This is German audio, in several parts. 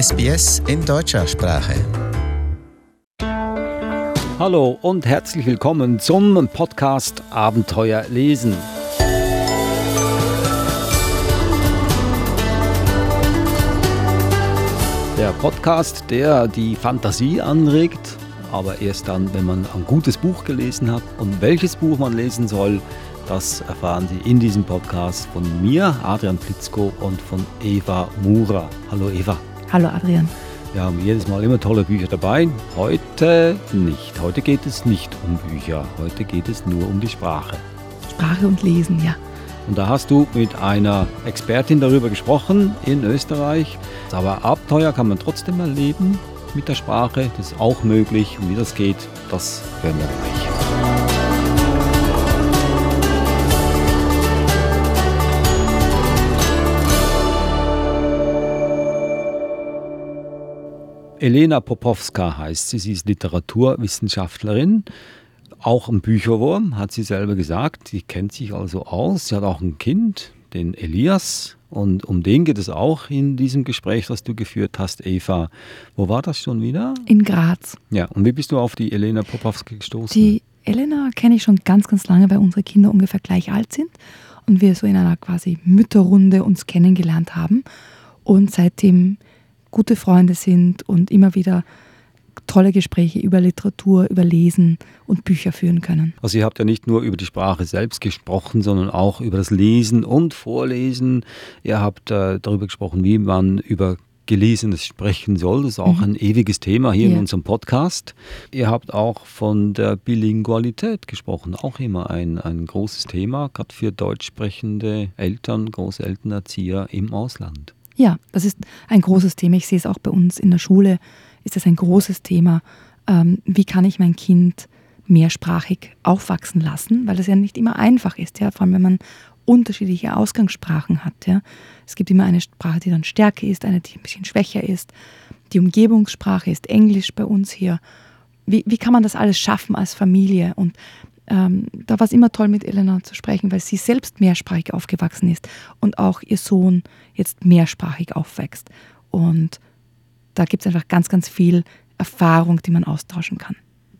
SBS in deutscher Sprache. Hallo und herzlich willkommen zum Podcast Abenteuer lesen. Der Podcast, der die Fantasie anregt, aber erst dann, wenn man ein gutes Buch gelesen hat. Und welches Buch man lesen soll, das erfahren Sie in diesem Podcast von mir, Adrian Plitzko, und von Eva Mura. Hallo Eva. Hallo Adrian. Wir haben jedes Mal immer tolle Bücher dabei. Heute nicht. Heute geht es nicht um Bücher. Heute geht es nur um die Sprache. Sprache und Lesen, ja. Und da hast du mit einer Expertin darüber gesprochen in Österreich. Aber Abenteuer kann man trotzdem erleben mit der Sprache. Das ist auch möglich. Und wie das geht, das hören wir gleich. Elena Popowska heißt sie. Sie ist Literaturwissenschaftlerin, auch ein Bücherwurm, hat sie selber gesagt. Sie kennt sich also aus. Sie hat auch ein Kind, den Elias. Und um den geht es auch in diesem Gespräch, das du geführt hast, Eva. Wo war das schon wieder? In Graz. Ja, und wie bist du auf die Elena Popowska gestoßen? Die Elena kenne ich schon ganz, ganz lange, weil unsere Kinder ungefähr gleich alt sind und wir so in einer quasi Mütterrunde uns kennengelernt haben. Und seitdem gute Freunde sind und immer wieder tolle Gespräche über Literatur, über Lesen und Bücher führen können. Also ihr habt ja nicht nur über die Sprache selbst gesprochen, sondern auch über das Lesen und Vorlesen. Ihr habt äh, darüber gesprochen, wie man über Gelesenes sprechen soll. Das ist auch mhm. ein ewiges Thema hier ja. in unserem Podcast. Ihr habt auch von der Bilingualität gesprochen, auch immer ein, ein großes Thema, gerade für deutsch sprechende Eltern, Großelternerzieher im Ausland. Ja, das ist ein großes Thema. Ich sehe es auch bei uns in der Schule, ist das ein großes Thema. Ähm, wie kann ich mein Kind mehrsprachig aufwachsen lassen? Weil das ja nicht immer einfach ist, ja, vor allem wenn man unterschiedliche Ausgangssprachen hat. Ja. Es gibt immer eine Sprache, die dann stärker ist, eine, die ein bisschen schwächer ist. Die Umgebungssprache ist Englisch bei uns hier. Wie, wie kann man das alles schaffen als Familie? Und ähm, da war es immer toll, mit Elena zu sprechen, weil sie selbst mehrsprachig aufgewachsen ist und auch ihr Sohn jetzt mehrsprachig aufwächst. Und da gibt es einfach ganz, ganz viel Erfahrung, die man austauschen kann.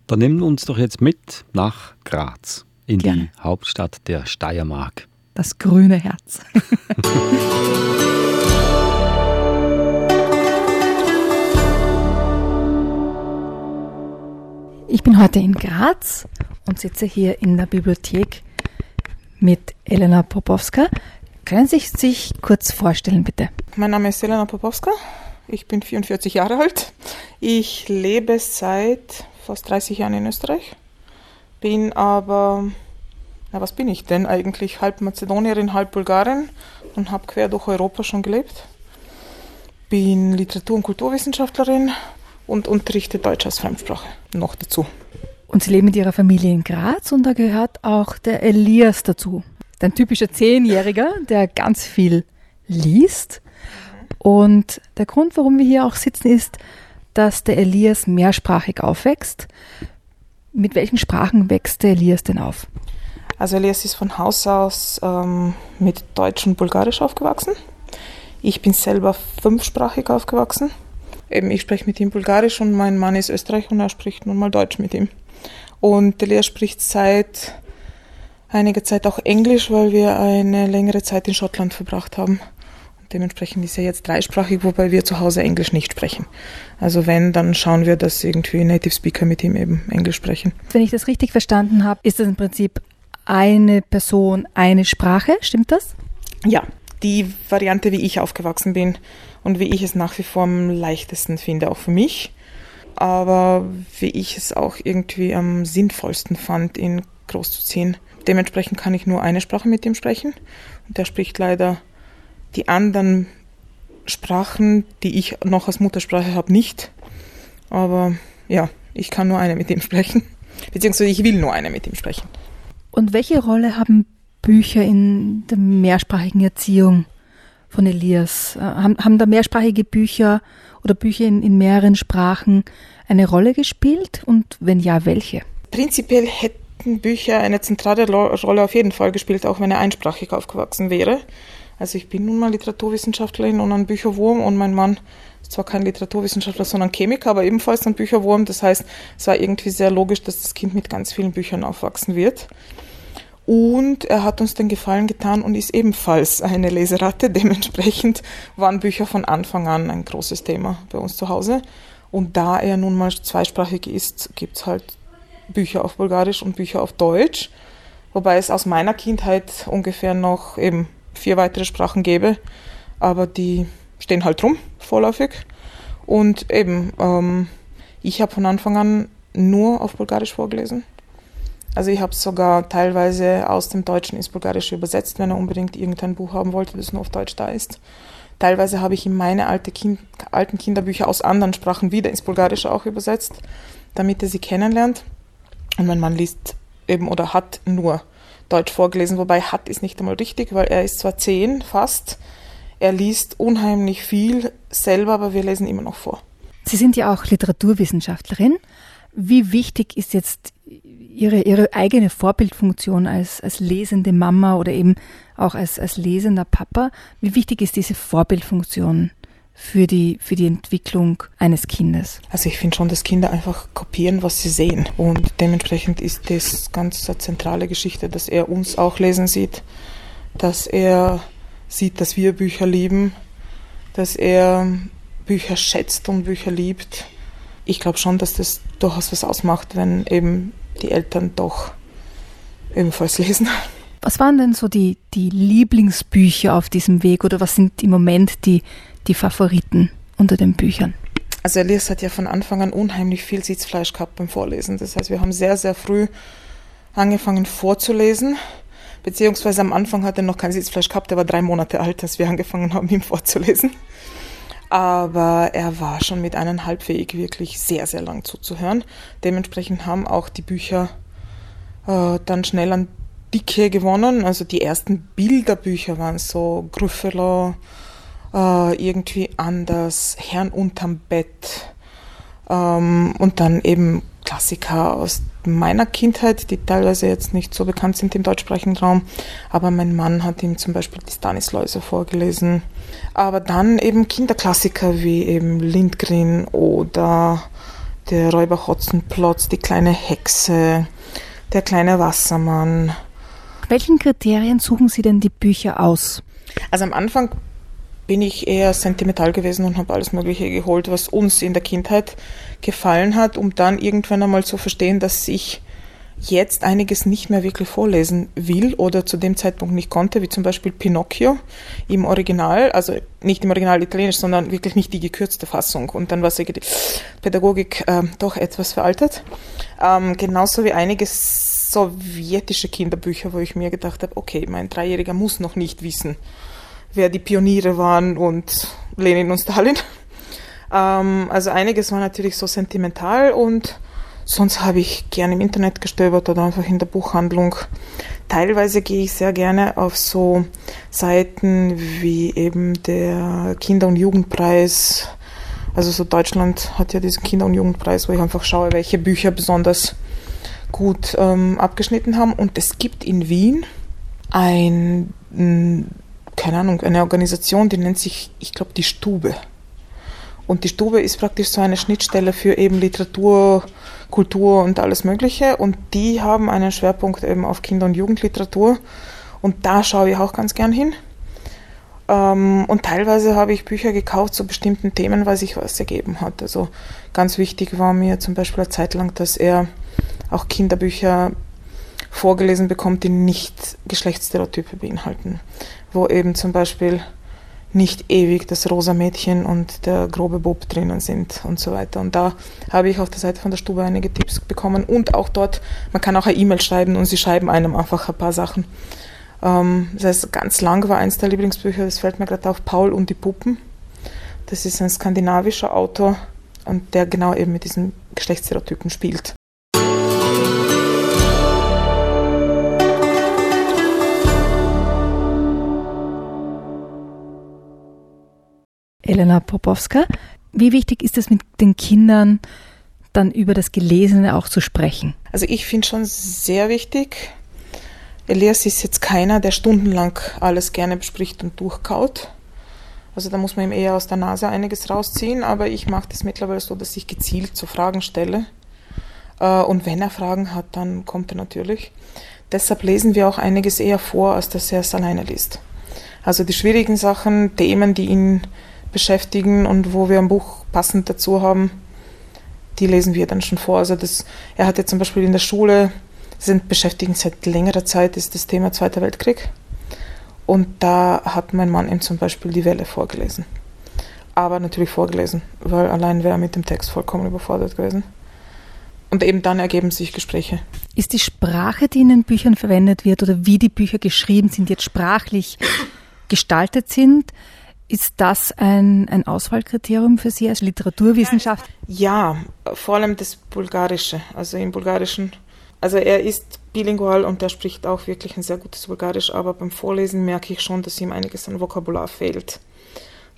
Dann nimm uns doch jetzt mit nach Graz, in Gerne. die Hauptstadt der Steiermark. Das grüne Herz. Ich bin heute in Graz und sitze hier in der Bibliothek mit Elena Popowska. Können Sie sich kurz vorstellen, bitte? Mein Name ist Elena Popowska. Ich bin 44 Jahre alt. Ich lebe seit fast 30 Jahren in Österreich. Bin aber, na was bin ich denn eigentlich? Halb Mazedonierin, halb Bulgarin und habe quer durch Europa schon gelebt. Bin Literatur- und Kulturwissenschaftlerin und unterrichte Deutsch als Fremdsprache noch dazu. Und Sie leben mit Ihrer Familie in Graz und da gehört auch der Elias dazu. Ein typischer Zehnjähriger, der ganz viel liest. Und der Grund, warum wir hier auch sitzen, ist, dass der Elias mehrsprachig aufwächst. Mit welchen Sprachen wächst der Elias denn auf? Also Elias ist von Haus aus ähm, mit Deutsch und Bulgarisch aufgewachsen. Ich bin selber fünfsprachig aufgewachsen. Eben, ich spreche mit ihm Bulgarisch und mein Mann ist Österreich und er spricht nun mal Deutsch mit ihm. Und der Lehrer spricht seit einiger Zeit auch Englisch, weil wir eine längere Zeit in Schottland verbracht haben. Und dementsprechend ist er jetzt dreisprachig, wobei wir zu Hause Englisch nicht sprechen. Also wenn, dann schauen wir, dass irgendwie Native Speaker mit ihm eben Englisch sprechen. Wenn ich das richtig verstanden habe, ist das im Prinzip eine Person, eine Sprache, stimmt das? Ja, die Variante, wie ich aufgewachsen bin und wie ich es nach wie vor am leichtesten finde, auch für mich aber wie ich es auch irgendwie am sinnvollsten fand, ihn großzuziehen. Dementsprechend kann ich nur eine Sprache mit ihm sprechen und er spricht leider die anderen Sprachen, die ich noch als Muttersprache habe, nicht. Aber ja, ich kann nur eine mit ihm sprechen, beziehungsweise ich will nur eine mit ihm sprechen. Und welche Rolle haben Bücher in der mehrsprachigen Erziehung von Elias? Äh, haben, haben da mehrsprachige Bücher oder Bücher in, in mehreren Sprachen eine Rolle gespielt und wenn ja, welche? Prinzipiell hätten Bücher eine zentrale Rolle auf jeden Fall gespielt, auch wenn er einsprachig aufgewachsen wäre. Also ich bin nun mal Literaturwissenschaftlerin und ein Bücherwurm und mein Mann ist zwar kein Literaturwissenschaftler, sondern Chemiker, aber ebenfalls ein Bücherwurm. Das heißt, es war irgendwie sehr logisch, dass das Kind mit ganz vielen Büchern aufwachsen wird. Und er hat uns den Gefallen getan und ist ebenfalls eine Leseratte. Dementsprechend waren Bücher von Anfang an ein großes Thema bei uns zu Hause. Und da er nun mal zweisprachig ist, gibt es halt Bücher auf Bulgarisch und Bücher auf Deutsch. Wobei es aus meiner Kindheit ungefähr noch eben vier weitere Sprachen gäbe. Aber die stehen halt rum, vorläufig. Und eben, ähm, ich habe von Anfang an nur auf Bulgarisch vorgelesen. Also ich habe es sogar teilweise aus dem Deutschen ins Bulgarische übersetzt, wenn er unbedingt irgendein Buch haben wollte, das nur auf Deutsch da ist. Teilweise habe ich ihm meine alte kind, alten Kinderbücher aus anderen Sprachen wieder ins Bulgarische auch übersetzt, damit er sie kennenlernt. Und mein Mann liest eben oder hat nur Deutsch vorgelesen, wobei hat ist nicht einmal richtig, weil er ist zwar zehn fast, er liest unheimlich viel selber, aber wir lesen immer noch vor. Sie sind ja auch Literaturwissenschaftlerin. Wie wichtig ist jetzt Ihre, Ihre eigene Vorbildfunktion als, als lesende Mama oder eben auch als, als lesender Papa? Wie wichtig ist diese Vorbildfunktion für die, für die Entwicklung eines Kindes? Also ich finde schon, dass Kinder einfach kopieren, was sie sehen. Und dementsprechend ist das ganz eine zentrale Geschichte, dass er uns auch lesen sieht, dass er sieht, dass wir Bücher lieben, dass er Bücher schätzt und Bücher liebt. Ich glaube schon, dass das durchaus was ausmacht, wenn eben die Eltern doch ebenfalls lesen. Was waren denn so die, die Lieblingsbücher auf diesem Weg oder was sind im Moment die, die Favoriten unter den Büchern? Also Elias hat ja von Anfang an unheimlich viel Sitzfleisch gehabt beim Vorlesen. Das heißt, wir haben sehr, sehr früh angefangen vorzulesen. Beziehungsweise am Anfang hat er noch kein Sitzfleisch gehabt, er war drei Monate alt, als wir angefangen haben, ihm vorzulesen. Aber er war schon mit eineinhalb fähig, wirklich sehr, sehr lang zuzuhören. Dementsprechend haben auch die Bücher äh, dann schnell an Dicke gewonnen. Also die ersten Bilderbücher waren so Grüffeler, äh, irgendwie anders, Herrn unterm Bett. Ähm, und dann eben Klassiker aus meiner Kindheit, die teilweise jetzt nicht so bekannt sind im deutschsprachigen Raum. Aber mein Mann hat ihm zum Beispiel die Stanisläuse vorgelesen. Aber dann eben Kinderklassiker wie eben Lindgren oder der Räuber Hotzenplotz, die kleine Hexe, der kleine Wassermann. Welchen Kriterien suchen Sie denn die Bücher aus? Also am Anfang bin ich eher sentimental gewesen und habe alles Mögliche geholt, was uns in der Kindheit gefallen hat, um dann irgendwann einmal zu verstehen, dass ich jetzt einiges nicht mehr wirklich vorlesen will oder zu dem Zeitpunkt nicht konnte, wie zum Beispiel Pinocchio im Original, also nicht im Original Italienisch, sondern wirklich nicht die gekürzte Fassung. Und dann war die Pädagogik äh, doch etwas veraltet. Ähm, genauso wie einige sowjetische Kinderbücher, wo ich mir gedacht habe, okay, mein Dreijähriger muss noch nicht wissen, wer die Pioniere waren und Lenin und Stalin. Ähm, also einiges war natürlich so sentimental und sonst habe ich gerne im Internet gestöbert oder einfach in der Buchhandlung. Teilweise gehe ich sehr gerne auf so Seiten wie eben der Kinder- und Jugendpreis. Also so Deutschland hat ja diesen Kinder- und Jugendpreis, wo ich einfach schaue, welche Bücher besonders gut ähm, abgeschnitten haben. Und es gibt in Wien ein keine Ahnung, eine Organisation, die nennt sich, ich glaube, die Stube. Und die Stube ist praktisch so eine Schnittstelle für eben Literatur, Kultur und alles Mögliche. Und die haben einen Schwerpunkt eben auf Kinder- und Jugendliteratur. Und da schaue ich auch ganz gern hin. Ähm, und teilweise habe ich Bücher gekauft zu bestimmten Themen, weil sich was ergeben hat. Also ganz wichtig war mir zum Beispiel eine Zeit lang, dass er auch Kinderbücher vorgelesen bekommt, die nicht Geschlechtsstereotype beinhalten wo eben zum Beispiel nicht ewig das rosa Mädchen und der grobe Bob drinnen sind und so weiter. Und da habe ich auf der Seite von der Stube einige Tipps bekommen und auch dort, man kann auch eine E-Mail schreiben und sie schreiben einem einfach ein paar Sachen. Ähm, das heißt, ganz lang war eins der Lieblingsbücher, das fällt mir gerade auf, Paul und die Puppen. Das ist ein skandinavischer Autor und der genau eben mit diesen Geschlechtsstereotypen spielt. Elena Popowska. Wie wichtig ist es mit den Kindern dann über das Gelesene auch zu sprechen? Also ich finde schon sehr wichtig, Elias ist jetzt keiner, der stundenlang alles gerne bespricht und durchkaut. Also da muss man ihm eher aus der Nase einiges rausziehen, aber ich mache das mittlerweile so, dass ich gezielt so Fragen stelle. Äh, und wenn er Fragen hat, dann kommt er natürlich. Deshalb lesen wir auch einiges eher vor, als dass er es alleine liest. Also die schwierigen Sachen, Themen, die ihn beschäftigen und wo wir ein Buch passend dazu haben, die lesen wir dann schon vor. Also das, er hat ja zum Beispiel in der Schule, sind beschäftigt seit längerer Zeit, ist das Thema Zweiter Weltkrieg. Und da hat mein Mann ihm zum Beispiel die Welle vorgelesen. Aber natürlich vorgelesen, weil allein wäre er mit dem Text vollkommen überfordert gewesen. Und eben dann ergeben sich Gespräche. Ist die Sprache, die in den Büchern verwendet wird oder wie die Bücher geschrieben sind, jetzt sprachlich gestaltet sind, ist das ein, ein Auswahlkriterium für Sie als Literaturwissenschaft? Ja, vor allem das Bulgarische. Also im Bulgarischen, also er ist bilingual und er spricht auch wirklich ein sehr gutes Bulgarisch, aber beim Vorlesen merke ich schon, dass ihm einiges an Vokabular fehlt.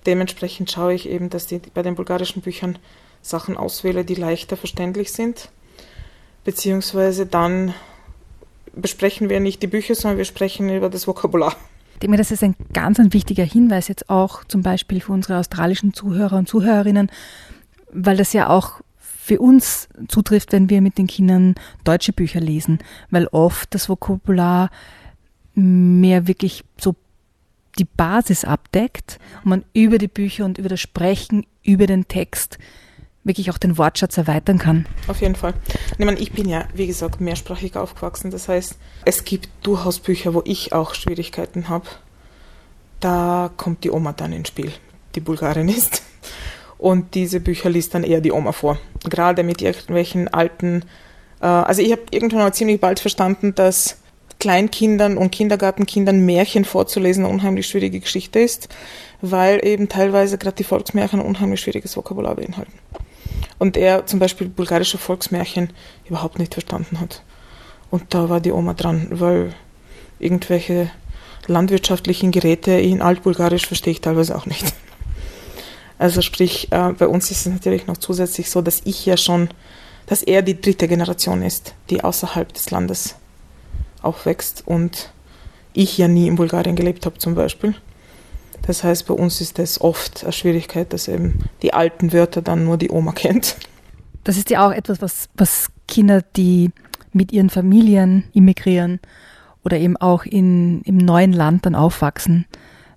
Dementsprechend schaue ich eben, dass ich bei den bulgarischen Büchern Sachen auswähle, die leichter verständlich sind. Beziehungsweise dann besprechen wir nicht die Bücher, sondern wir sprechen über das Vokabular. Ich denke mir, das ist ein ganz ein wichtiger Hinweis jetzt auch zum Beispiel für unsere australischen Zuhörer und Zuhörerinnen, weil das ja auch für uns zutrifft, wenn wir mit den Kindern deutsche Bücher lesen, weil oft das Vokabular mehr wirklich so die Basis abdeckt und man über die Bücher und über das Sprechen, über den Text wirklich auch den Wortschatz erweitern kann. Auf jeden Fall. Ich, meine, ich bin ja, wie gesagt, mehrsprachig aufgewachsen. Das heißt, es gibt durchaus Bücher, wo ich auch Schwierigkeiten habe. Da kommt die Oma dann ins Spiel, die Bulgarin ist. Und diese Bücher liest dann eher die Oma vor. Gerade mit irgendwelchen alten. Äh, also, ich habe irgendwann mal ziemlich bald verstanden, dass Kleinkindern und Kindergartenkindern Märchen vorzulesen eine unheimlich schwierige Geschichte ist, weil eben teilweise gerade die Volksmärchen ein unheimlich schwieriges Vokabular beinhalten und er zum Beispiel bulgarische Volksmärchen überhaupt nicht verstanden hat. Und da war die Oma dran, weil irgendwelche landwirtschaftlichen Geräte in Altbulgarisch verstehe ich teilweise auch nicht. Also sprich, äh, bei uns ist es natürlich noch zusätzlich so, dass ich ja schon, dass er die dritte Generation ist, die außerhalb des Landes aufwächst und ich ja nie in Bulgarien gelebt habe zum Beispiel. Das heißt, bei uns ist das oft eine Schwierigkeit, dass eben die alten Wörter dann nur die Oma kennt. Das ist ja auch etwas, was, was Kinder, die mit ihren Familien immigrieren oder eben auch in, im neuen Land dann aufwachsen,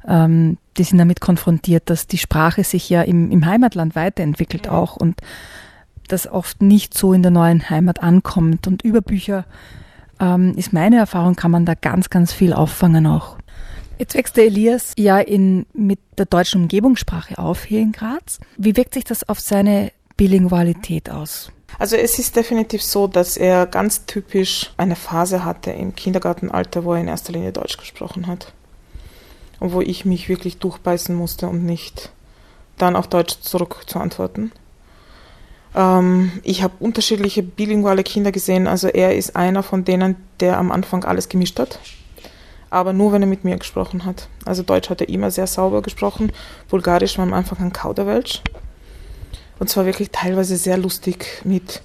ähm, die sind damit konfrontiert, dass die Sprache sich ja im, im Heimatland weiterentwickelt auch und das oft nicht so in der neuen Heimat ankommt. Und über Bücher ähm, ist meine Erfahrung, kann man da ganz, ganz viel auffangen auch. Jetzt wächst der Elias ja in, mit der deutschen Umgebungssprache auf hier in Graz. Wie wirkt sich das auf seine Bilingualität aus? Also es ist definitiv so, dass er ganz typisch eine Phase hatte im Kindergartenalter, wo er in erster Linie Deutsch gesprochen hat. Und wo ich mich wirklich durchbeißen musste, um nicht dann auf Deutsch zurück zu antworten. Ähm, ich habe unterschiedliche bilinguale Kinder gesehen. Also er ist einer von denen, der am Anfang alles gemischt hat aber nur wenn er mit mir gesprochen hat. Also Deutsch hat er immer sehr sauber gesprochen, Bulgarisch war am Anfang ein Kauderwelsch. Und zwar wirklich teilweise sehr lustig mit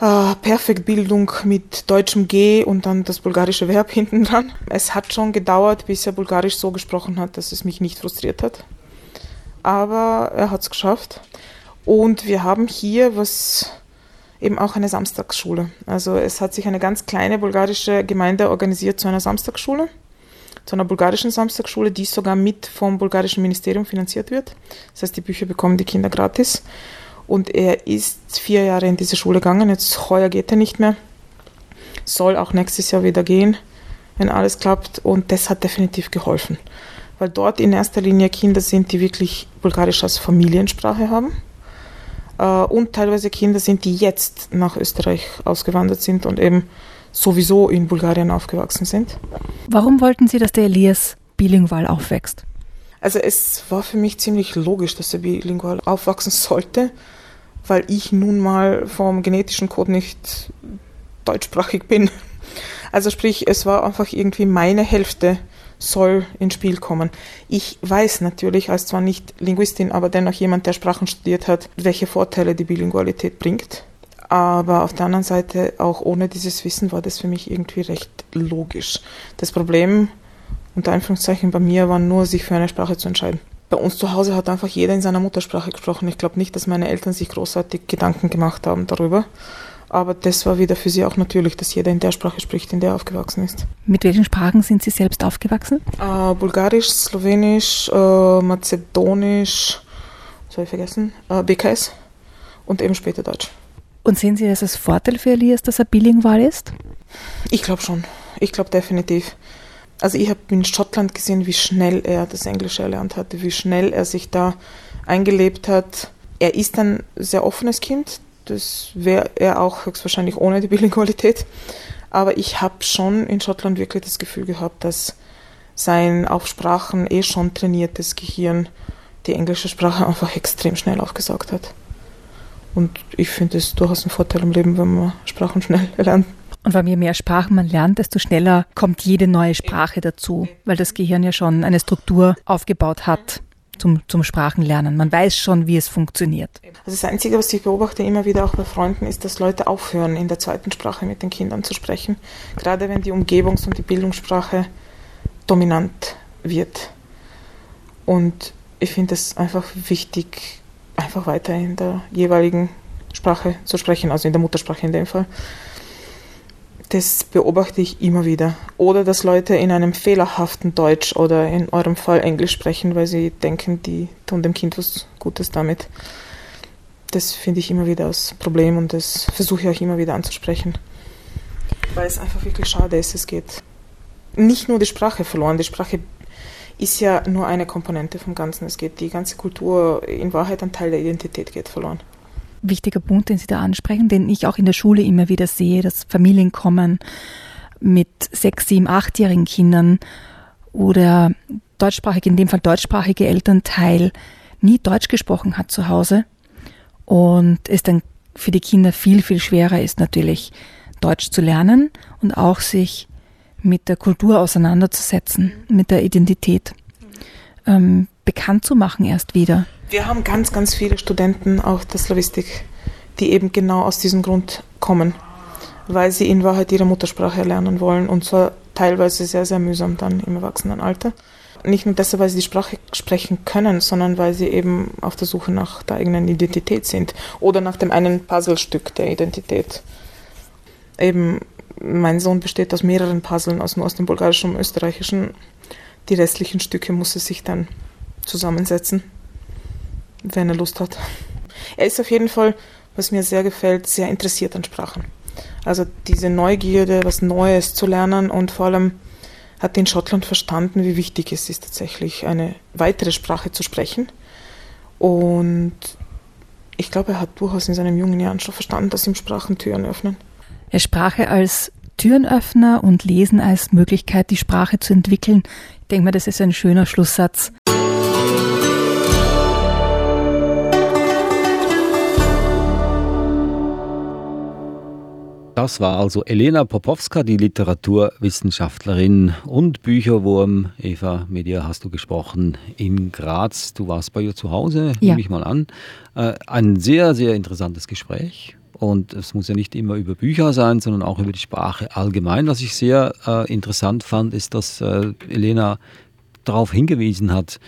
äh, Perfektbildung mit deutschem G und dann das bulgarische Verb hinten dran. Es hat schon gedauert, bis er Bulgarisch so gesprochen hat, dass es mich nicht frustriert hat. Aber er hat es geschafft. Und wir haben hier, was eben auch eine Samstagsschule. Also es hat sich eine ganz kleine bulgarische Gemeinde organisiert zu einer Samstagsschule, zu einer bulgarischen Samstagsschule, die sogar mit vom bulgarischen Ministerium finanziert wird. Das heißt, die Bücher bekommen die Kinder gratis. Und er ist vier Jahre in diese Schule gegangen. Jetzt heuer geht er nicht mehr. Soll auch nächstes Jahr wieder gehen, wenn alles klappt. Und das hat definitiv geholfen. Weil dort in erster Linie Kinder sind, die wirklich Bulgarisch als Familiensprache haben und teilweise Kinder sind, die jetzt nach Österreich ausgewandert sind und eben sowieso in Bulgarien aufgewachsen sind. Warum wollten Sie, dass der Elias bilingual aufwächst? Also es war für mich ziemlich logisch, dass er bilingual aufwachsen sollte, weil ich nun mal vom genetischen Code nicht deutschsprachig bin. Also sprich, es war einfach irgendwie meine Hälfte soll ins Spiel kommen. Ich weiß natürlich, als zwar nicht Linguistin, aber dennoch jemand, der Sprachen studiert hat, welche Vorteile die Bilingualität bringt. Aber auf der anderen Seite, auch ohne dieses Wissen, war das für mich irgendwie recht logisch. Das Problem, unter Anführungszeichen, bei mir war nur, sich für eine Sprache zu entscheiden. Bei uns zu Hause hat einfach jeder in seiner Muttersprache gesprochen. Ich glaube nicht, dass meine Eltern sich großartig Gedanken gemacht haben darüber. Aber das war wieder für sie auch natürlich, dass jeder in der Sprache spricht, in der er aufgewachsen ist. Mit welchen Sprachen sind Sie selbst aufgewachsen? Äh, Bulgarisch, Slowenisch, äh, Mazedonisch, was habe ich vergessen? Äh, BKS und eben später Deutsch. Und sehen Sie das als Vorteil für Elias, dass er bilingual ist? Ich glaube schon. Ich glaube definitiv. Also ich habe in Schottland gesehen, wie schnell er das Englische erlernt hatte, wie schnell er sich da eingelebt hat. Er ist ein sehr offenes Kind. Das wäre er auch höchstwahrscheinlich ohne die Bilingualität. Aber ich habe schon in Schottland wirklich das Gefühl gehabt, dass sein auf Sprachen eh schon trainiertes Gehirn die englische Sprache einfach extrem schnell aufgesaugt hat. Und ich finde es durchaus ein Vorteil im Leben, wenn man Sprachen schnell lernt. Und weil je mehr Sprachen man lernt, desto schneller kommt jede neue Sprache dazu, weil das Gehirn ja schon eine Struktur aufgebaut hat zum, zum Sprachenlernen. Man weiß schon, wie es funktioniert. Also das Einzige, was ich beobachte immer wieder auch bei Freunden, ist, dass Leute aufhören, in der zweiten Sprache mit den Kindern zu sprechen. Gerade wenn die Umgebungs- und die Bildungssprache dominant wird. Und ich finde es einfach wichtig, einfach weiter in der jeweiligen Sprache zu sprechen, also in der Muttersprache in dem Fall. Das beobachte ich immer wieder. Oder dass Leute in einem fehlerhaften Deutsch oder in eurem Fall Englisch sprechen, weil sie denken, die tun dem Kind was Gutes damit. Das finde ich immer wieder als Problem und das versuche ich auch immer wieder anzusprechen. Weil es einfach wirklich schade ist, es geht nicht nur die Sprache verloren, die Sprache ist ja nur eine Komponente vom Ganzen. Es geht die ganze Kultur, in Wahrheit ein Teil der Identität geht verloren. Wichtiger Punkt, den Sie da ansprechen, den ich auch in der Schule immer wieder sehe, dass Familien kommen mit sechs, sieben, achtjährigen Kindern oder deutschsprachige, in dem Fall deutschsprachige Elternteil nie Deutsch gesprochen hat zu Hause und es dann für die Kinder viel, viel schwerer ist natürlich Deutsch zu lernen und auch sich mit der Kultur auseinanderzusetzen, mit der Identität ähm, bekannt zu machen erst wieder. Wir haben ganz, ganz viele Studenten auch der Slavistik, die eben genau aus diesem Grund kommen, weil sie in Wahrheit ihre Muttersprache lernen wollen und zwar teilweise sehr, sehr mühsam dann im Erwachsenenalter. Nicht nur deshalb, weil sie die Sprache sprechen können, sondern weil sie eben auf der Suche nach der eigenen Identität sind oder nach dem einen Puzzlestück der Identität. Eben mein Sohn besteht aus mehreren Puzzlen, aus, nur aus dem bulgarischen und österreichischen. Die restlichen Stücke muss er sich dann zusammensetzen, wenn er Lust hat. Er ist auf jeden Fall, was mir sehr gefällt, sehr interessiert an Sprachen. Also diese Neugierde, was Neues zu lernen und vor allem hat in Schottland verstanden, wie wichtig es ist, tatsächlich eine weitere Sprache zu sprechen. Und ich glaube, er hat durchaus in seinen jungen Jahren schon verstanden, dass ihm Sprachen Türen öffnen. Er Sprache als Türenöffner und Lesen als Möglichkeit, die Sprache zu entwickeln. Ich denke mal, das ist ein schöner Schlusssatz. Das war also Elena Popowska, die Literaturwissenschaftlerin und Bücherwurm. Eva, mit ihr hast du gesprochen in Graz. Du warst bei ihr zu Hause, ja. nehme ich mal an. Äh, ein sehr, sehr interessantes Gespräch. Und es muss ja nicht immer über Bücher sein, sondern auch über die Sprache allgemein. Was ich sehr äh, interessant fand, ist, dass äh, Elena darauf hingewiesen hat,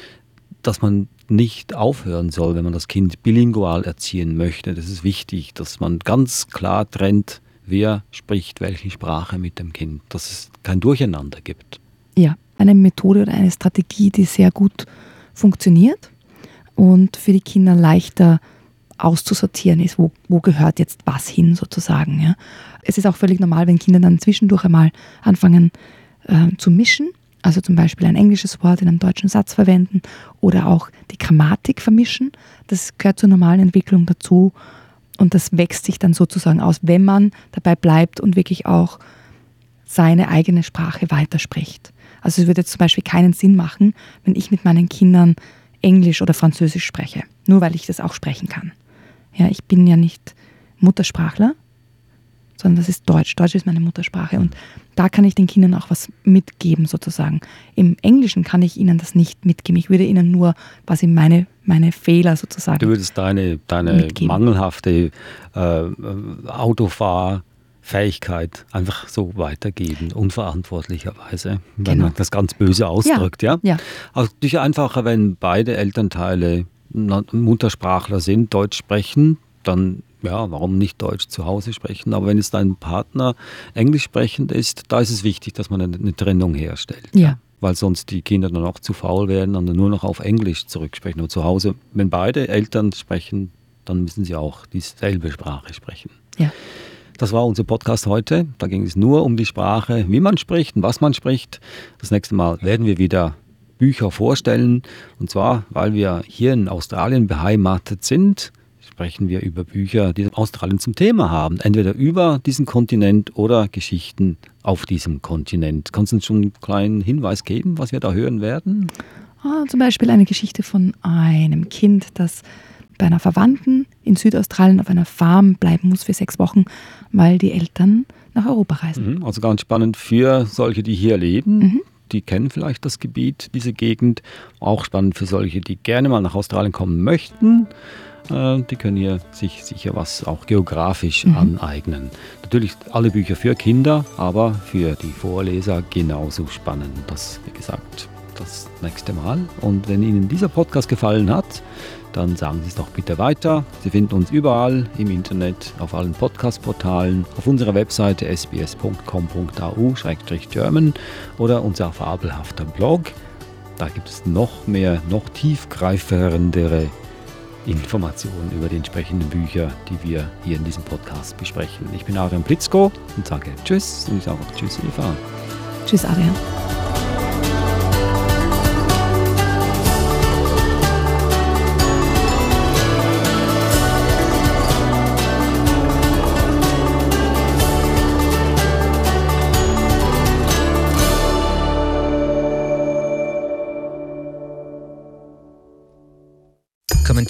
dass man nicht aufhören soll, wenn man das Kind bilingual erziehen möchte. Das ist wichtig, dass man ganz klar trennt, wer spricht welche Sprache mit dem Kind, dass es kein Durcheinander gibt. Ja, eine Methode oder eine Strategie, die sehr gut funktioniert und für die Kinder leichter auszusortieren ist, wo, wo gehört jetzt was hin sozusagen. Ja. Es ist auch völlig normal, wenn Kinder dann zwischendurch einmal anfangen äh, zu mischen, also zum Beispiel ein englisches Wort in einem deutschen Satz verwenden oder auch die Grammatik vermischen. Das gehört zur normalen Entwicklung dazu und das wächst sich dann sozusagen aus, wenn man dabei bleibt und wirklich auch seine eigene Sprache weiterspricht. Also es würde zum Beispiel keinen Sinn machen, wenn ich mit meinen Kindern Englisch oder Französisch spreche, nur weil ich das auch sprechen kann. Ja, ich bin ja nicht Muttersprachler, sondern das ist Deutsch. Deutsch ist meine Muttersprache und da kann ich den Kindern auch was mitgeben sozusagen. Im Englischen kann ich ihnen das nicht mitgeben. Ich würde ihnen nur quasi meine, meine Fehler sozusagen. Du würdest deine, deine mangelhafte äh, Autofahrfähigkeit einfach so weitergeben, unverantwortlicherweise, wenn genau. man das ganz böse ausdrückt. Ja, ja? ja. Also natürlich einfacher, wenn beide Elternteile Muttersprachler sind, Deutsch sprechen, dann ja, warum nicht Deutsch zu Hause sprechen? Aber wenn es dein Partner Englisch sprechend ist, da ist es wichtig, dass man eine, eine Trennung herstellt. Ja. Weil sonst die Kinder dann auch zu faul werden und dann nur noch auf Englisch zurücksprechen. Und zu Hause, wenn beide Eltern sprechen, dann müssen sie auch dieselbe Sprache sprechen. Ja. Das war unser Podcast heute. Da ging es nur um die Sprache, wie man spricht und was man spricht. Das nächste Mal werden wir wieder Bücher vorstellen. Und zwar, weil wir hier in Australien beheimatet sind sprechen wir über Bücher, die Australien zum Thema haben. Entweder über diesen Kontinent oder Geschichten auf diesem Kontinent. Kannst du uns schon einen kleinen Hinweis geben, was wir da hören werden? Oh, zum Beispiel eine Geschichte von einem Kind, das bei einer Verwandten in Südaustralien auf einer Farm bleiben muss für sechs Wochen, weil die Eltern nach Europa reisen. Mhm, also ganz spannend für solche, die hier leben. Mhm die kennen vielleicht das Gebiet, diese Gegend. Auch spannend für solche, die gerne mal nach Australien kommen möchten. Äh, die können hier sich sicher was auch geografisch mhm. aneignen. Natürlich alle Bücher für Kinder, aber für die Vorleser genauso spannend. Das, wie gesagt, das nächste Mal. Und wenn Ihnen dieser Podcast gefallen hat, dann sagen Sie es doch bitte weiter. Sie finden uns überall im Internet, auf allen Podcast-Portalen, auf unserer Webseite sbs.com.au-german oder unser fabelhafter Blog. Da gibt es noch mehr, noch tiefgreifendere Informationen über die entsprechenden Bücher, die wir hier in diesem Podcast besprechen. Ich bin Adrian Blitzko und sage Tschüss und ich sage auch Tschüss, Eva. Tschüss, Adrian.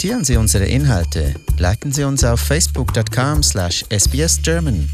Kommentieren Sie unsere Inhalte, liken Sie uns auf facebook.com/sbsgerman